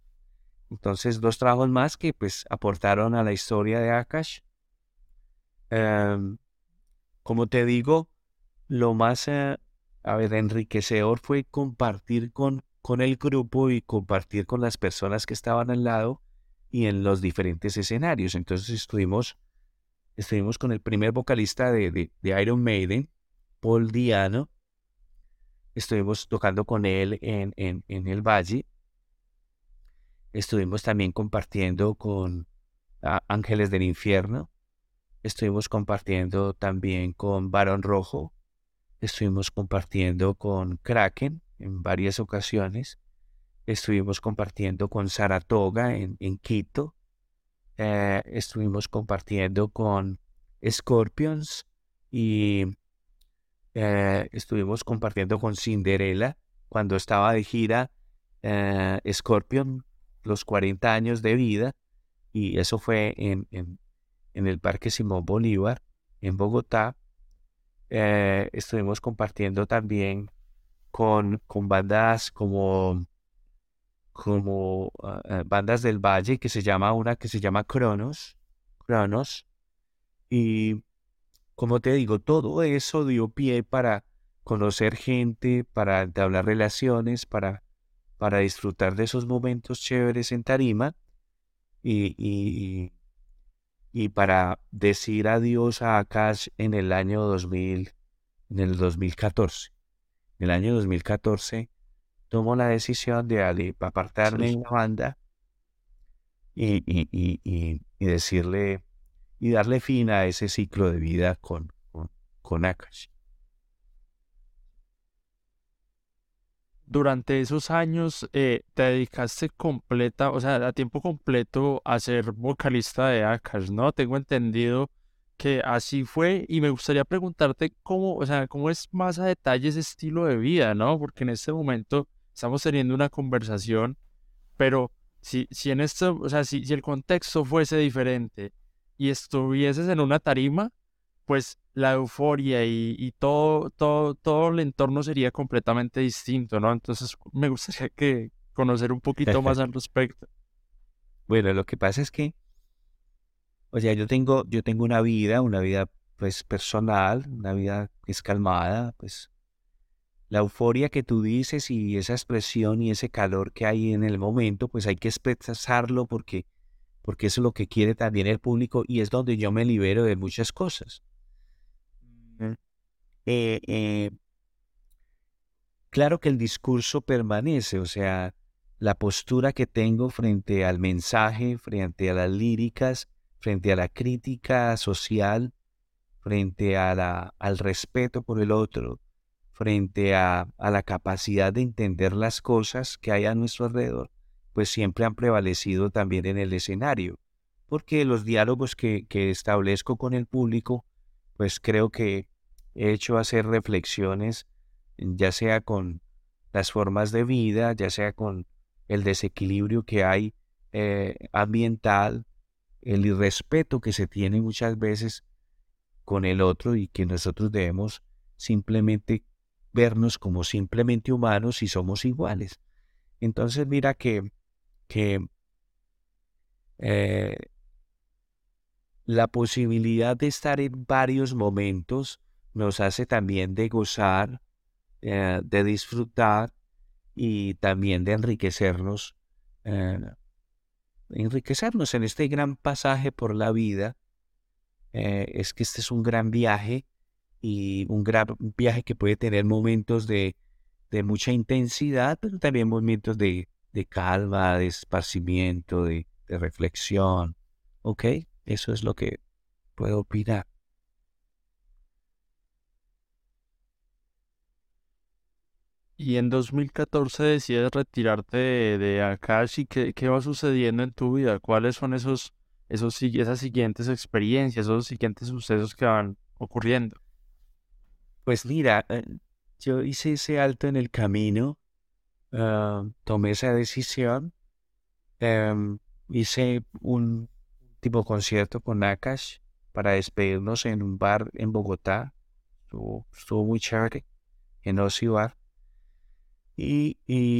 Entonces, dos trabajos más que pues aportaron a la historia de Akash. Em, como te digo, lo más eh, a ver, enriquecedor fue compartir con, con el grupo y compartir con las personas que estaban al lado y en los diferentes escenarios. Entonces estuvimos, estuvimos con el primer vocalista de, de, Iron Maiden, Paul Diano. Estuvimos tocando con él en, en, en el Valle. Estuvimos también compartiendo con Ángeles del Infierno. Estuvimos compartiendo también con Barón Rojo. Estuvimos compartiendo con Kraken en varias ocasiones. Estuvimos compartiendo con Saratoga en, en Quito. Eh, estuvimos compartiendo con Scorpions y eh, estuvimos compartiendo con Cinderella cuando estaba de gira eh, Scorpion los 40 años de vida y eso fue en, en, en el Parque Simón Bolívar en Bogotá. Estuvimos compartiendo también con, con bandas como como ah, bandas del valle que se llama una que se llama Cronos, Cronos. Y como te digo, todo eso dio pie para conocer gente, para entablar relaciones, para, para disfrutar de esos momentos chéveres en tarima. Y, y, y para decir adiós a Akash en el año 2000, en el 2014. En el año 2014 tomo la decisión de apartarme de la banda y, y, y, y, decirle y darle fin a ese ciclo de vida con, con, Akash. Durante esos años eh, te dedicaste completa, o sea, a tiempo completo a ser vocalista de Akash, ¿no? Tengo entendido que así fue y me gustaría preguntarte cómo, o sea, cómo es más a detalle ese estilo de vida, ¿no? Porque en este momento estamos teniendo una conversación, pero si, si en esto, o sea, si, si el contexto fuese diferente y estuvieses en una tarima, pues la euforia y, todo, todo, todo el entorno sería completamente distinto, ¿no? Entonces me gustaría que conocer un poquito más al respecto. Bueno, lo que pasa es que, o sea, yo tengo, yo tengo una vida, una vida pues personal, una vida que es calmada, pues la euforia que tú dices y esa expresión y ese calor que hay en el momento, pues hay que expresarlo porque, porque eso es lo que quiere también el público y es donde yo me libero de muchas cosas. Eh, eh, claro que el discurso permanece, o sea, la postura que tengo frente al mensaje, frente a las líricas, frente a la crítica social, frente a la, al respeto por el otro, frente a, a, la capacidad de entender las cosas que hay a nuestro alrededor, pues siempre han prevalecido también en el escenario, porque los diálogos que, que establezco con el público, pues creo que hecho hacer reflexiones, ya sea con las formas de vida, ya sea con el desequilibrio que hay eh, ambiental, el irrespeto que se tiene muchas veces con el otro y que nosotros debemos simplemente vernos como simplemente humanos y somos iguales. Entonces mira que, que eh, la posibilidad de estar en varios momentos nos hace también de gozar, eh, de disfrutar y también de enriquecernos, eh, enriquecernos en este gran pasaje por la vida. Eh, es que este es un gran viaje y un gran viaje que puede tener momentos de, mucha intensidad, pero también momentos de, de calma, de esparcimiento, de, de reflexión. ¿Ok? Eso es lo que puedo opinar. Y en 2014 decides retirarte de, de Akash y qué, qué va sucediendo en tu vida, cuáles son esos, esos, esas siguientes experiencias, esos siguientes sucesos que van ocurriendo. Pues mira, eh, yo hice ese alto en el camino, ah, tomé esa decisión, em, hice un tipo concierto con Akash para despedirnos en un bar en Bogotá, estuvo, muy chévere, en Osi Bar. Y,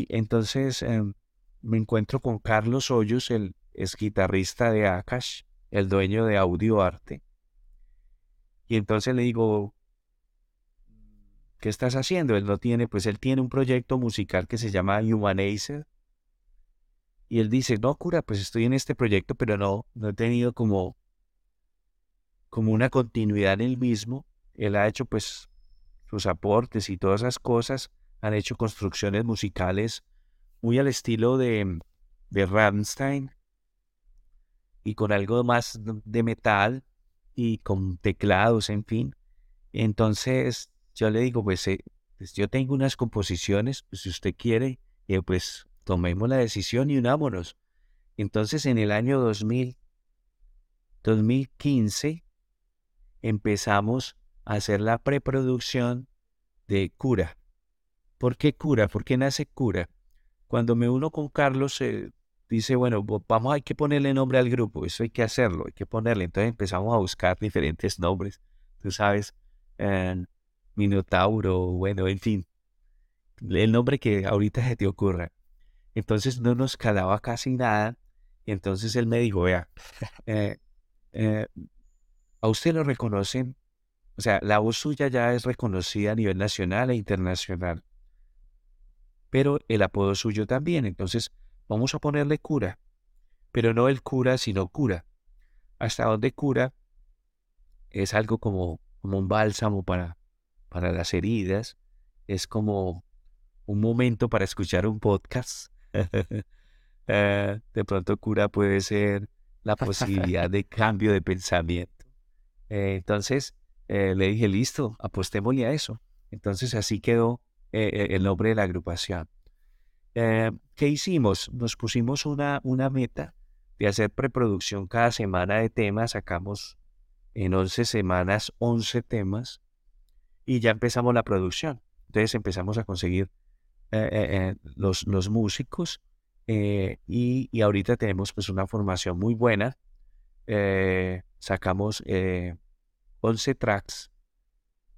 entonces em, me encuentro con Carlos Hoyos, el es guitarrista de Akash, el dueño de Audio Arte. Y entonces le digo, ¿qué estás haciendo? Él no tiene, pues él tiene un proyecto musical que se llama Humanizer. Y él dice, no, cura, pues estoy en este proyecto, pero no, no he tenido como, como una continuidad en el mismo. Él ha hecho pues sus aportes y todas esas cosas, han hecho construcciones musicales muy al estilo de, de Rammstein y con algo más de metal y con teclados, en fin. Entonces yo le digo, pues, eh, pues yo tengo unas composiciones, pues si usted quiere, eh, pues tomemos la decisión y unámonos. Entonces en el año 2000, 2015 empezamos a hacer la preproducción de Cura. ¿Por qué cura? ¿Por qué nace cura? Cuando me uno con Carlos, se dice, bueno, vamos, hay que ponerle nombre al grupo, eso hay que hacerlo, hay que ponerle. Entonces empezamos a buscar diferentes nombres, tú sabes, Minotauro, bueno, en fin, el nombre que ahorita se te ocurra. Entonces no nos calaba casi nada. Y entonces él me dijo, vea, eh, eh, a usted lo reconocen, o sea, la voz suya ya es reconocida a nivel nacional e internacional pero el apodo suyo también. Entonces, vamos a ponerle cura, pero no el cura, sino cura. Hasta donde cura es algo como, como un bálsamo para, para las heridas, es como un momento para escuchar un podcast. Eh, de pronto cura puede ser la posibilidad de cambio de pensamiento. Eh, entonces eh, le dije, listo, apostémosle a eso. Entonces así quedó el nombre de la agrupación. ¿Qué hicimos? Nos pusimos una, una meta de hacer preproducción cada semana de temas, sacamos en 11 semanas 11 temas y ya empezamos la producción. Entonces empezamos a conseguir eh, eh, eh, los, los, músicos y, y, ahorita tenemos pues una formación muy buena. sacamos 11 tracks,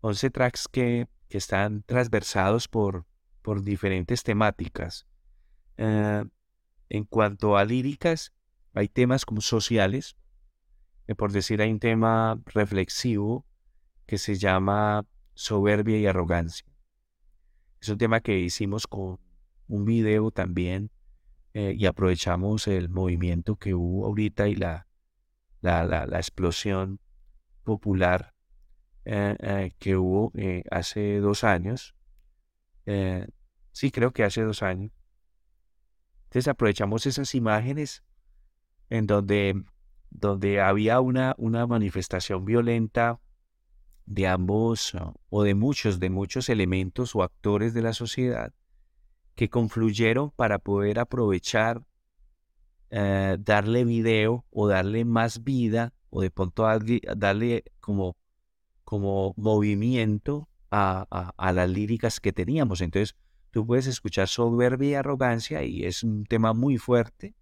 11 tracks que, están transversados por, por diferentes temáticas. en cuanto a líricas, hay temas como sociales, por decir, hay un tema reflexivo que se llama soberbia y arrogancia. Es un tema que hicimos con un video también eh, y aprovechamos el movimiento que hubo ahorita y la, la, la, explosión popular que hubo hace dos años. sí, creo que hace dos años. Entonces aprovechamos esas imágenes en donde, donde había una, una manifestación violenta de ambos o de muchos, de muchos elementos o actores de la sociedad que confluyeron para poder aprovechar, eh, darle video o darle más vida o de pronto darle, como, como movimiento a, a, las líricas que teníamos. Entonces, tú puedes escuchar soberbia y arrogancia y es un tema muy fuerte,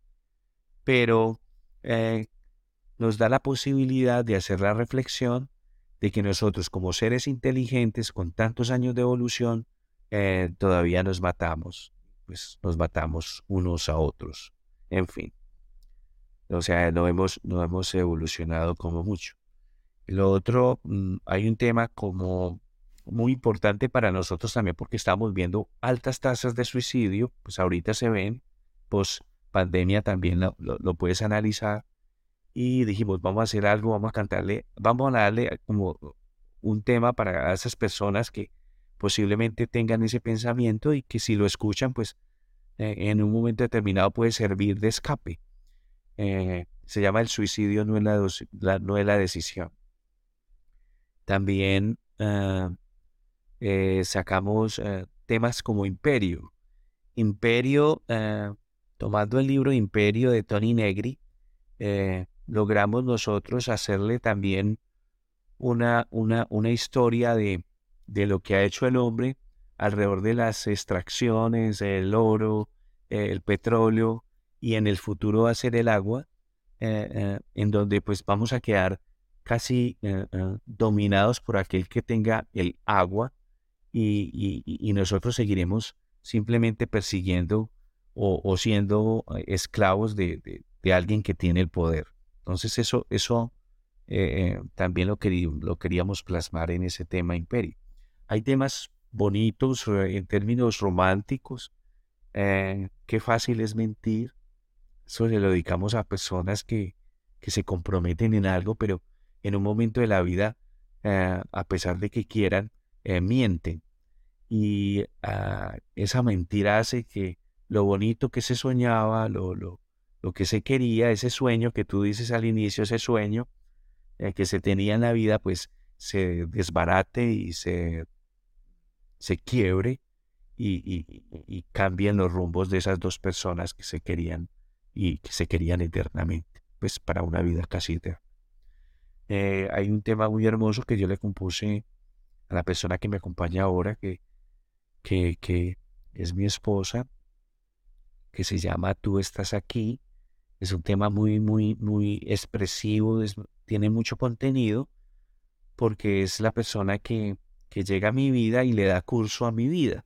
pero eh, nos da la posibilidad de hacer la reflexión de que nosotros como seres inteligentes con tantos años de evolución eh, todavía nos matamos, pues nos matamos unos a otros, en fin. O sea, no hemos, no hemos evolucionado como mucho. Lo otro, mm, hay un tema como muy importante para nosotros también porque estamos viendo altas tasas de suicidio, pues ahorita se ven, pues pandemia también lo puedes analizar y dijimos, vamos a hacer algo, vamos a cantarle, vamos a darle como un tema para esas personas que posiblemente tengan ese pensamiento y que si lo escuchan, pues eh, en un momento determinado puede servir de escape. Eh, se llama el suicidio no es la, no es la decisión. También ah, eh, sacamos temas como Imperio. Imperio, tomando el libro Imperio de Tony Negri, logramos nosotros hacerle también una, una, una historia de, de, lo que ha hecho el hombre alrededor de las extracciones, el oro, el petróleo y en el futuro va a ser el agua, eh, eh, en donde pues vamos a quedar casi eh, dominados por aquel que tenga el agua y, nosotros seguiremos simplemente persiguiendo o, siendo esclavos de, alguien que tiene el poder. Entonces eso, eso eh, también lo, lo queríamos plasmar en ese tema imperio. Hay temas bonitos eh, en términos románticos. Eh, qué fácil es mentir. Eso se lo dedicamos a personas que, que se comprometen en algo, pero en un momento de la vida, a pesar de que quieran, mienten. Y ah, esa mentira hace que lo bonito que se soñaba, lo, lo, lo que se quería, ese sueño que tú dices al inicio, ese sueño eh, que se tenía en la vida, pues se desbarate y se, se quiebre y, cambien los rumbos de esas dos personas que se querían y que se querían eternamente, pues para una vida casi eterna. Eh, hay un tema muy hermoso que yo le compuse a la persona que me acompaña ahora, que, que, es mi esposa, que se llama Tú estás aquí, es un tema muy, muy, muy expresivo, tiene mucho contenido, porque es la persona que, que, llega a mi vida y le da curso a mi vida.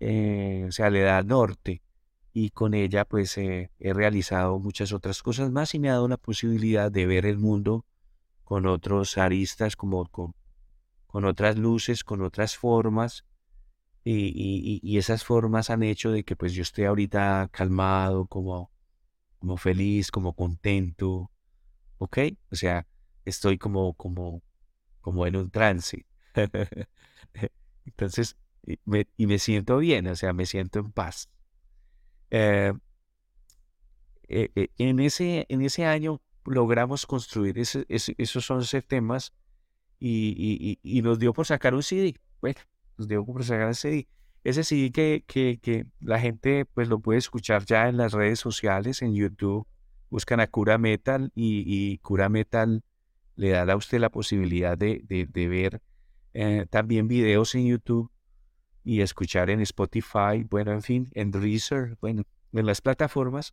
Eh, o sea, le da norte. Y con ella, pues, he realizado muchas otras cosas más y me ha dado la posibilidad de ver el mundo con otros aristas, como con, con otras luces, con otras formas. Y, y, y, esas formas han hecho de que pues yo esté ahorita calmado, como como feliz, como contento, ¿ok? O sea, estoy como, como, como en un trance. Entonces, y me, siento bien, o sea, me siento en paz. Eh, eh, eh, en, ese, en ese año logramos construir esos 11 temas y, nos dio por sacar un CD. Bueno, nos dio por sacar un CD. ese sí que, que, la gente pues lo puede escuchar ya en las redes sociales, en YouTube. Buscan a Cura Metal y, Cura Metal le da a usted la posibilidad de, de, ver eh, también videos en YouTube y escuchar en Spotify, bueno, en fin, en Deezer, bueno, en las plataformas.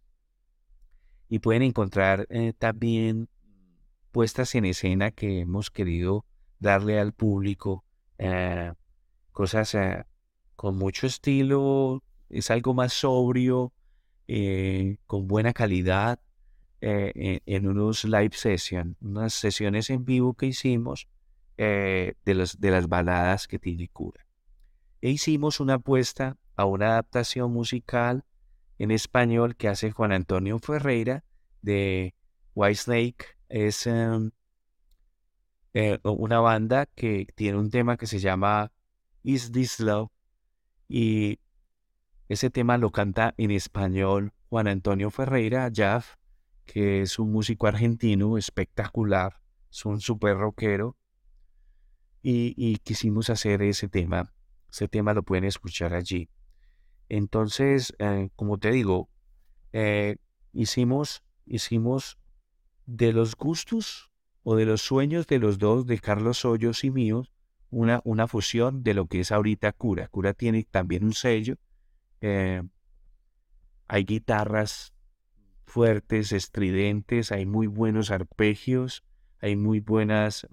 Y pueden encontrar eh, también puestas en escena que hemos querido darle al público, eh, cosas con mucho estilo, es algo más sobrio, eh, con buena calidad, eh, en, unos live sessions, unas sesiones en vivo que hicimos eh, de, de las baladas que tiene cura. E hicimos una apuesta a una adaptación musical en español que hace Juan Antonio Ferreira de White Snake. Es em, una banda que tiene un tema que se llama Is This Love? Y ese tema lo canta en español Juan Antonio Ferreira, Jaff, que es un músico argentino espectacular, es un super rockero. Y, quisimos hacer ese tema. Ese tema lo pueden escuchar allí. Entonces, eh, como te digo, eh, hicimos, hicimos de los gustos o de los sueños de los dos, de Carlos Hoyos y míos, una, una fusión de lo que es ahorita Cura. Cura tiene también un sello. Eh, hay guitarras fuertes, estridentes, hay muy buenos arpegios, hay muy buenas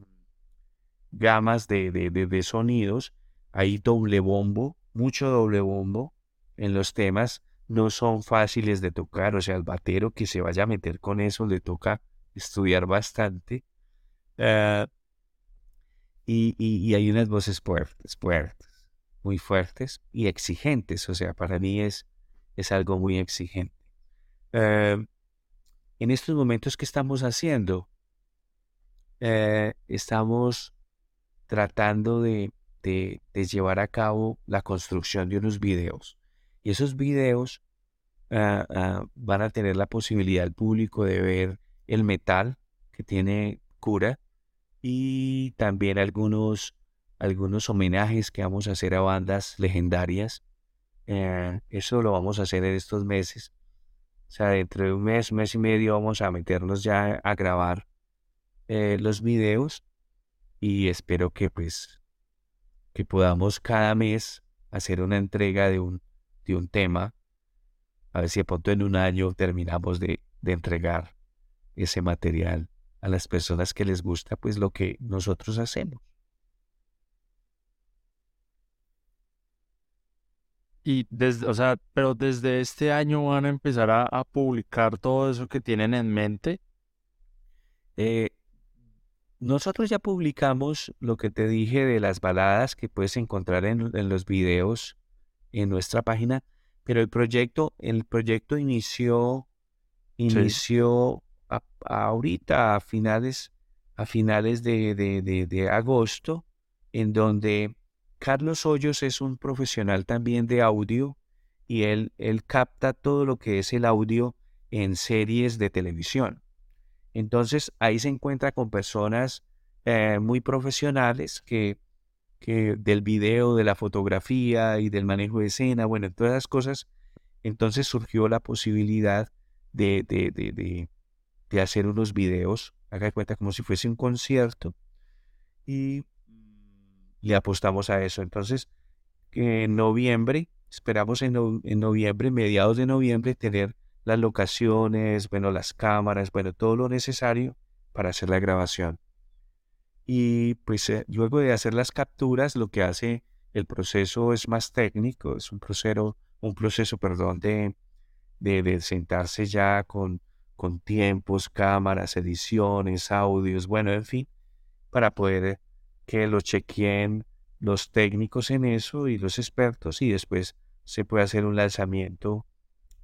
gamas de, de, de, sonidos, hay doble bombo, mucho doble bombo en los temas, no son fáciles de tocar, o sea, el batero que se vaya a meter con eso le toca estudiar bastante. Eh, y, hay unas voces fuertes, fuertes, muy fuertes y exigentes. O sea, para mí es, es algo muy exigente. Em, en estos momentos, ¿qué estamos haciendo? Eh, estamos tratando de, llevar a cabo la construcción de unos videos. Y esos videos ah, ah, van a tener la posibilidad al público de ver el metal que tiene cura y también algunos, algunos homenajes que vamos a hacer a bandas legendarias. Eh, eso lo vamos a hacer en estos meses. O sea, dentro de un mes, mes y medio vamos a meternos ya a grabar eh, los videos y espero que pues que podamos cada mes hacer una entrega de un, de un tema. A ver si a punto en un año terminamos de, de entregar ese material a las personas que les gusta pues lo que nosotros hacemos. Y desde, o sea, pero desde este año van a empezar a, publicar todo eso que tienen en mente. Eh, nosotros ya publicamos lo que te dije de las baladas que puedes encontrar en, los videos en nuestra página, pero el proyecto, el proyecto inició, inició ahorita a finales, a finales de, de, agosto, en donde Carlos Hoyos es un profesional también de audio y él, él capta todo lo que es el audio en series de televisión. Entonces ahí se encuentra con personas eh, muy profesionales que, que del video, de la fotografía y del manejo de escena, bueno, todas las cosas. Entonces surgió la posibilidad de, de, de, de hacer unos videos, haga de cuenta como si fuese un concierto, y le apostamos a eso. Entonces, en noviembre, esperamos en, noviembre, mediados de noviembre, tener las locaciones, bueno, las cámaras, bueno, todo lo necesario para hacer la grabación. Y pues eh, luego de hacer las capturas, lo que hace el proceso es más técnico, es un proceso, un proceso, perdón, de, de sentarse ya con con tiempos, cámaras, ediciones, audios, bueno, en fin, para poder que lo chequeen los técnicos en eso y los expertos y después se puede hacer un lanzamiento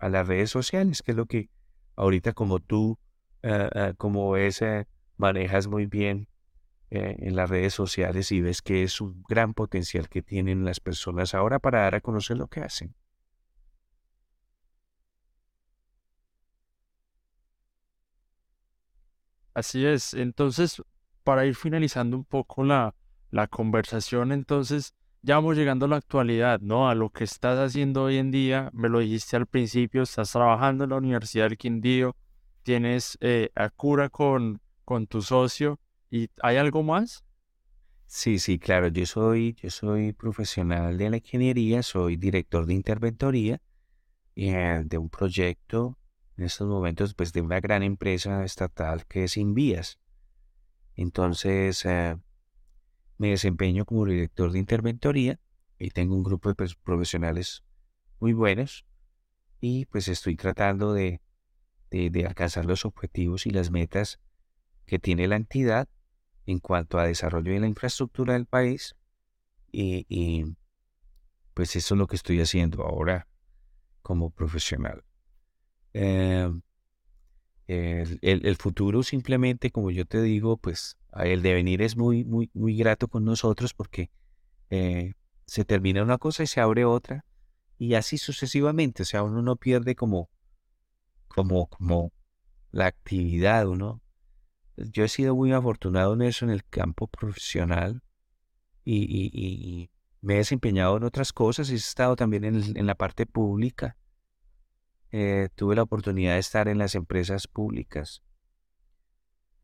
a las redes sociales, que es lo que ahorita como tú, eh, eh, como es, manejas muy bien eh, en las redes sociales y ves que es un gran potencial que tienen las personas ahora para dar a conocer lo que hacen. Así es. Entonces, para ir finalizando un poco la, la conversación, entonces, ya vamos llegando a la actualidad, ¿no? A lo que estás haciendo hoy en día, me lo dijiste al principio, estás trabajando en la Universidad del Quindío, tienes eh, a cura con, con tu socio, ¿y hay algo más? Sí, sí, claro, yo soy, yo soy profesional de la ingeniería, soy director de interventoría eh, de un proyecto en estos momentos, pues de una gran empresa estatal que es Invías. Entonces, eh, me desempeño como director de interventoría y tengo un grupo de profesionales muy buenos y pues estoy tratando de, de, alcanzar los objetivos y las metas que tiene la entidad en cuanto a desarrollo de la infraestructura del país y, pues eso es lo que estoy haciendo ahora como profesional. Em, el, futuro simplemente, como yo te digo, pues el devenir es muy, muy, muy grato con nosotros porque eh, se termina una cosa y se abre otra y así sucesivamente. O sea, uno no pierde como, como, como la actividad, ¿no? Yo he sido muy afortunado en eso en el campo profesional y, me he desempeñado en otras cosas he estado también en, en la parte pública eh, tuve la oportunidad de estar en las empresas públicas.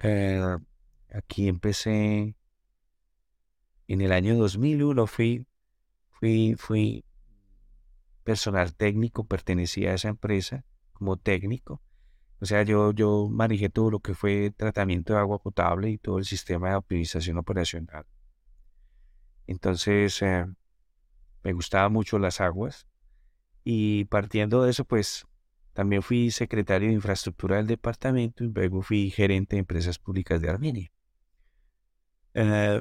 Eh, aquí empecé en el año 2001, fui, fui, fui personal técnico, pertenecía a esa empresa como técnico. O sea, yo, yo manejé todo lo que fue tratamiento de agua potable y todo el sistema de optimización operacional. Entonces, eh, me gustaban mucho las aguas y partiendo de eso, pues también fui secretario de infraestructura del departamento y luego fui gerente de empresas públicas de Armenia. Eh,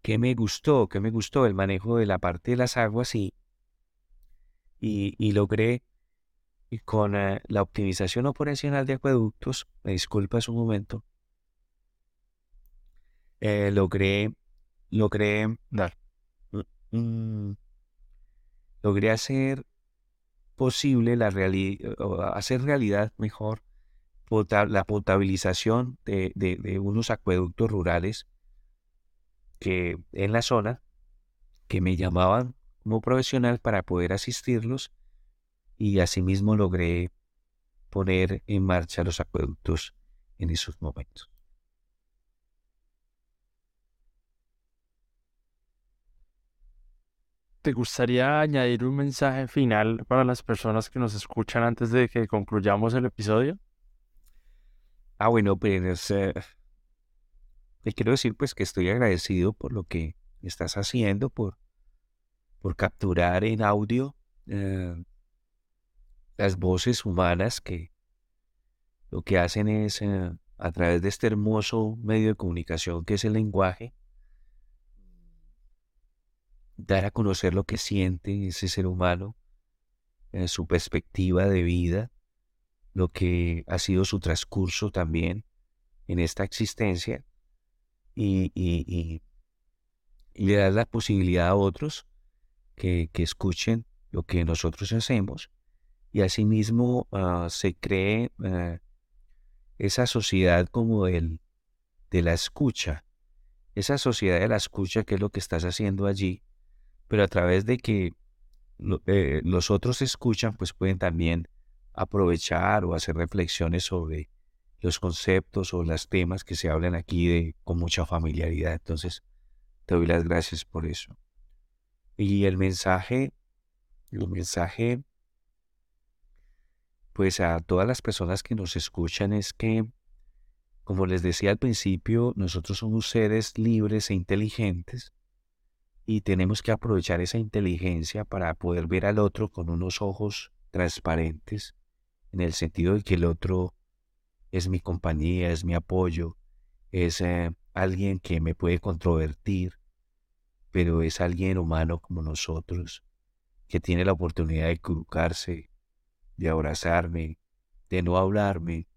¿Qué me gustó? ¿Qué me gustó? El manejo de la parte de las aguas y, y, logré con eh, la optimización operacional de acueductos, me disculpas un momento, eh, logré, logré, dar, mm, mm, logré hacer posible la hacer realidad mejor la potabilización de, de, unos acueductos rurales que en la zona que me llamaban como profesional para poder asistirlos y asimismo logré poner en marcha los acueductos en esos momentos. ¿Te gustaría añadir un mensaje final para las personas que nos escuchan antes de que concluyamos el episodio? Ah, bueno, pues eh, te quiero decir pues que estoy agradecido por lo que estás haciendo, por, por capturar en audio eh, las voces humanas que lo que hacen es eh, a través de este hermoso medio de comunicación que es el lenguaje, dar a conocer lo que siente ese ser humano, en su perspectiva de vida, lo que ha sido su transcurso también en esta existencia y, y, le dar la posibilidad a otros que, escuchen lo que nosotros hacemos y asimismo uh, se cree uh, esa sociedad como el, de la escucha, esa sociedad de la escucha que es lo que estás haciendo allí pero a través de que eh, los otros escuchan, pues pueden también aprovechar o hacer reflexiones sobre los conceptos o los temas que se hablan aquí de, con mucha familiaridad. Entonces, te doy las gracias por eso. Y el mensaje, el mensaje, pues a todas las personas que nos escuchan es que, como les decía al principio, nosotros somos seres libres e inteligentes y tenemos que aprovechar esa inteligencia para poder ver al otro con unos ojos transparentes, en el sentido de que el otro es mi compañía, es mi apoyo, es eh, alguien que me puede controvertir, pero es alguien humano como nosotros, que tiene la oportunidad de crucarse, de abrazarme, de no hablarme.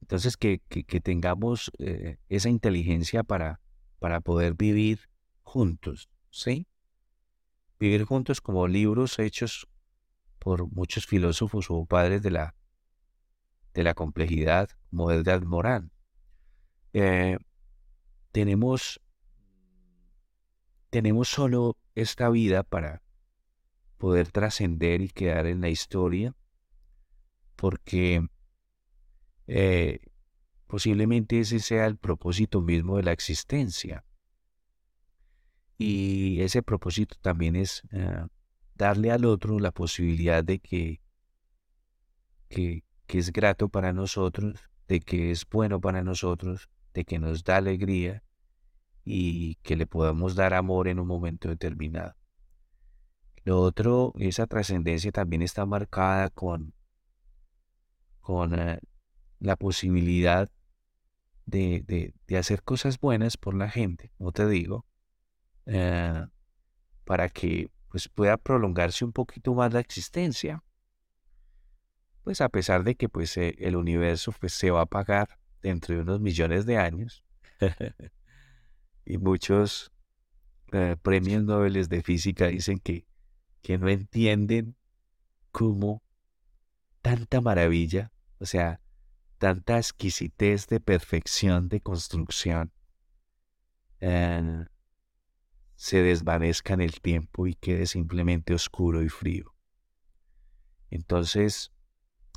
Entonces que, que, tengamos eh, esa inteligencia para, para poder vivir juntos, ¿sí? Vivir juntos como libros hechos por muchos filósofos o padres de la, de la complejidad, como Edgar Morán. Eh, tenemos tenemos solo esta vida para poder trascender y quedar en la historia, porque eh, posiblemente ese sea el propósito mismo de la existencia. Y ese propósito también es eh, darle al otro la posibilidad de que, que, que es grato para nosotros, de que es bueno para nosotros, de que nos da alegría y que le podamos dar amor en un momento determinado. Lo otro, esa trascendencia también está marcada con, con eh, la posibilidad de, hacer cosas buenas por la gente, no te digo, eh, para que pues, pueda prolongarse un poquito más la existencia. Pues a pesar de que pues, eh, el universo pues, se va a apagar dentro de unos millones de años, y muchos premios Nobel de física dicen que que no entienden cómo tanta maravilla, o sea, tanta exquisitez de perfección de construcción eh, se desvanezca en el tiempo y quede simplemente oscuro y frío. Entonces,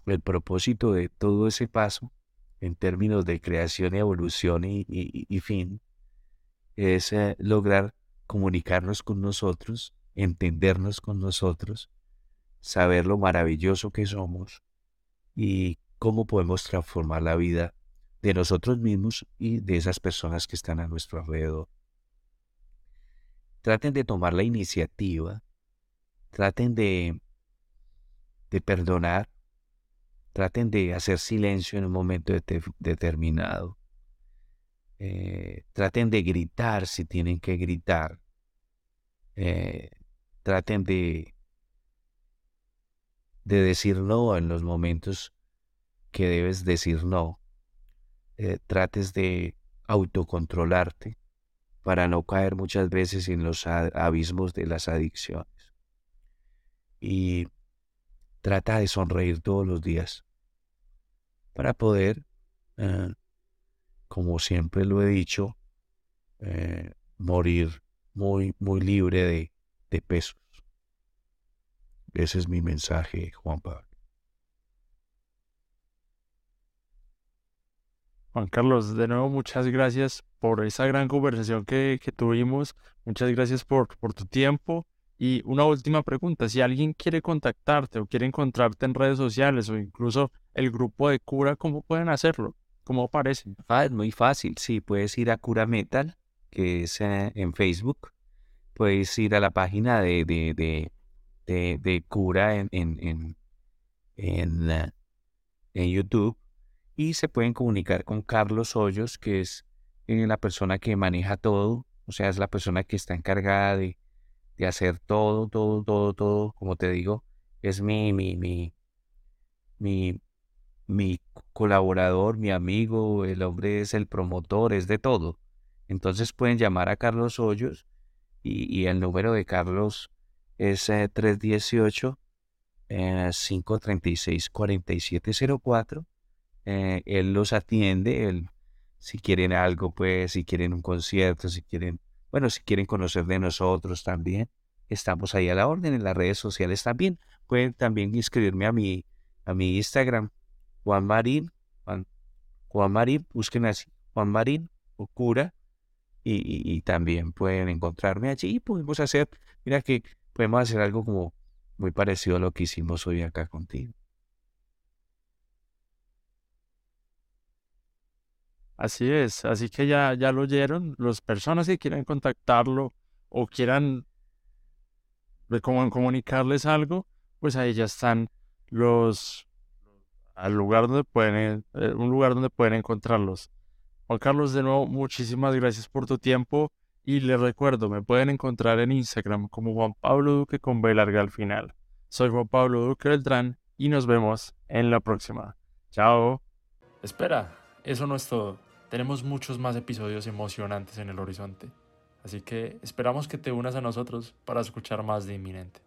el propósito de todo ese paso, en términos de creación y evolución y, fin, es eh, lograr comunicarnos con nosotros entendernos con nosotros, saber lo maravilloso que somos y cómo podemos transformar la vida de nosotros mismos y de esas personas que están a nuestro alrededor. Traten de tomar la iniciativa, traten de, de perdonar, traten de hacer silencio en un momento determinado, eh, traten de gritar si tienen que gritar, eh, Traten de, de decir no en los momentos que debes decir no. Eh, trates de autocontrolarte para no caer muchas veces en los abismos de las adicciones. Y trata de sonreír todos los días para poder, eh, como siempre lo he dicho, eh, morir muy, muy libre de, de pesos. Ese es mi mensaje, Juan Pablo. Juan Carlos, de nuevo muchas gracias por esa gran conversación que, tuvimos. Muchas gracias por, por tu tiempo. Y una última pregunta, si alguien quiere contactarte o quiere encontrarte en redes sociales o incluso el grupo de cura, ¿cómo pueden hacerlo? ¿Cómo aparece? Ah, es muy fácil, sí, puedes ir a Cura Metal, que es eh, en Facebook, puedes ir a la página de, de, de, cura en, en, en, en, en, YouTube y se pueden comunicar con Carlos Hoyos, que es eh, la persona que maneja todo, o sea, es la persona que está encargada de, de hacer todo, todo, todo, todo, como te digo, es mi, mi, mi, mi, mi colaborador, mi amigo, el hombre es el promotor, es de todo. Entonces pueden llamar a Carlos Hoyos y, el número de Carlos es 318 536 4704. él los atiende, si quieren algo, pues, si quieren un concierto, si quieren, bueno, si quieren conocer de nosotros también, estamos ahí a la orden en las redes sociales también. Pueden también inscribirme a mi, a mi Instagram, Juan Marín, Juan, Juan Marín, busquen así, Juan Marín o cura, y, también pueden encontrarme allí y podemos hacer, mira que podemos hacer algo como muy parecido a lo que hicimos hoy acá contigo. Así es, así que ya, ya lo oyeron, las personas que quieran contactarlo o quieran comunicarles algo, pues ahí ya están los al lugar donde pueden, eh, un lugar donde pueden encontrarlos. Juan Carlos, de nuevo, muchísimas gracias por tu tiempo y les recuerdo, me pueden encontrar en Instagram como Juan Pablo Duque con B larga al final. Soy Juan Pablo Duque Beltrán y nos vemos en la próxima. Chao. Espera, eso no es todo. Tenemos muchos más episodios emocionantes en el horizonte. Así que esperamos que te unas a nosotros para escuchar más de Inminente.